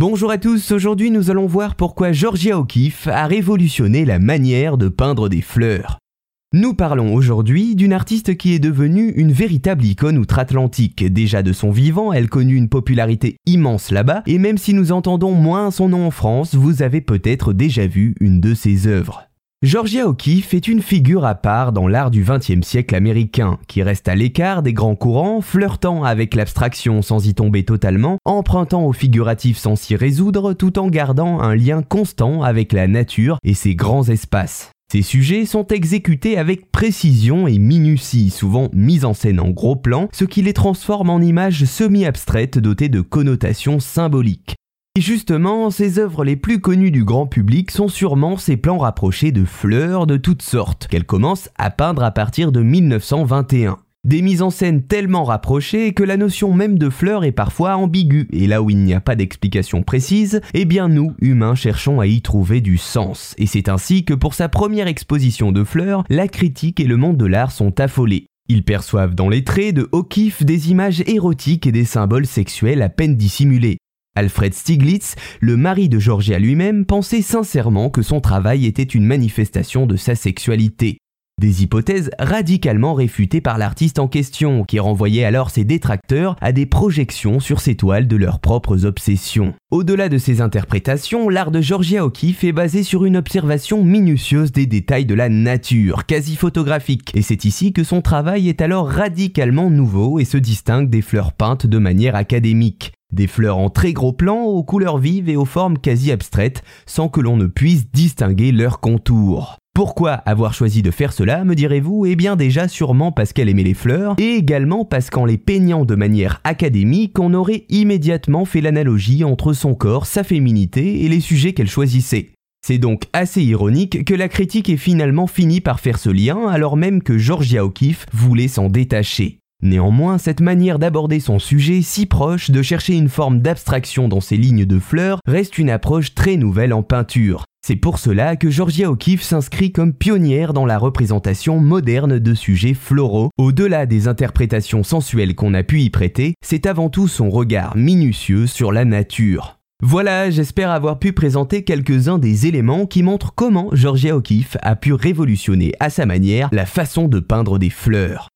Bonjour à tous, aujourd'hui nous allons voir pourquoi Georgia O'Keeffe a révolutionné la manière de peindre des fleurs. Nous parlons aujourd'hui d'une artiste qui est devenue une véritable icône outre-Atlantique. Déjà de son vivant, elle connut une popularité immense là-bas, et même si nous entendons moins son nom en France, vous avez peut-être déjà vu une de ses œuvres. Georgia O'Keeffe est une figure à part dans l'art du XXe siècle américain, qui reste à l'écart des grands courants, flirtant avec l'abstraction sans y tomber totalement, empruntant au figuratif sans s'y résoudre, tout en gardant un lien constant avec la nature et ses grands espaces. Ces sujets sont exécutés avec précision et minutie, souvent mis en scène en gros plan, ce qui les transforme en images semi-abstraites dotées de connotations symboliques. Et justement, ses œuvres les plus connues du grand public sont sûrement ses plans rapprochés de fleurs de toutes sortes, qu'elle commence à peindre à partir de 1921. Des mises en scène tellement rapprochées que la notion même de fleurs est parfois ambiguë, et là où il n'y a pas d'explication précise, eh bien nous, humains, cherchons à y trouver du sens. Et c'est ainsi que pour sa première exposition de fleurs, la critique et le monde de l'art sont affolés. Ils perçoivent dans les traits de O'Keeffe des images érotiques et des symboles sexuels à peine dissimulés. Alfred Stieglitz, le mari de Georgia lui-même, pensait sincèrement que son travail était une manifestation de sa sexualité. Des hypothèses radicalement réfutées par l'artiste en question, qui renvoyait alors ses détracteurs à des projections sur ses toiles de leurs propres obsessions. Au-delà de ces interprétations, l'art de Georgia O'Keeffe est basé sur une observation minutieuse des détails de la nature, quasi photographique, et c'est ici que son travail est alors radicalement nouveau et se distingue des fleurs peintes de manière académique. Des fleurs en très gros plans, aux couleurs vives et aux formes quasi abstraites, sans que l'on ne puisse distinguer leurs contours. Pourquoi avoir choisi de faire cela, me direz-vous? Eh bien déjà sûrement parce qu'elle aimait les fleurs, et également parce qu'en les peignant de manière académique, on aurait immédiatement fait l'analogie entre son corps, sa féminité et les sujets qu'elle choisissait. C'est donc assez ironique que la critique ait finalement fini par faire ce lien alors même que Georgia O'Keeffe voulait s'en détacher. Néanmoins, cette manière d'aborder son sujet si proche, de chercher une forme d'abstraction dans ses lignes de fleurs, reste une approche très nouvelle en peinture. C'est pour cela que Georgia O'Keeffe s'inscrit comme pionnière dans la représentation moderne de sujets floraux. Au-delà des interprétations sensuelles qu'on a pu y prêter, c'est avant tout son regard minutieux sur la nature. Voilà, j'espère avoir pu présenter quelques-uns des éléments qui montrent comment Georgia O'Keeffe a pu révolutionner à sa manière la façon de peindre des fleurs.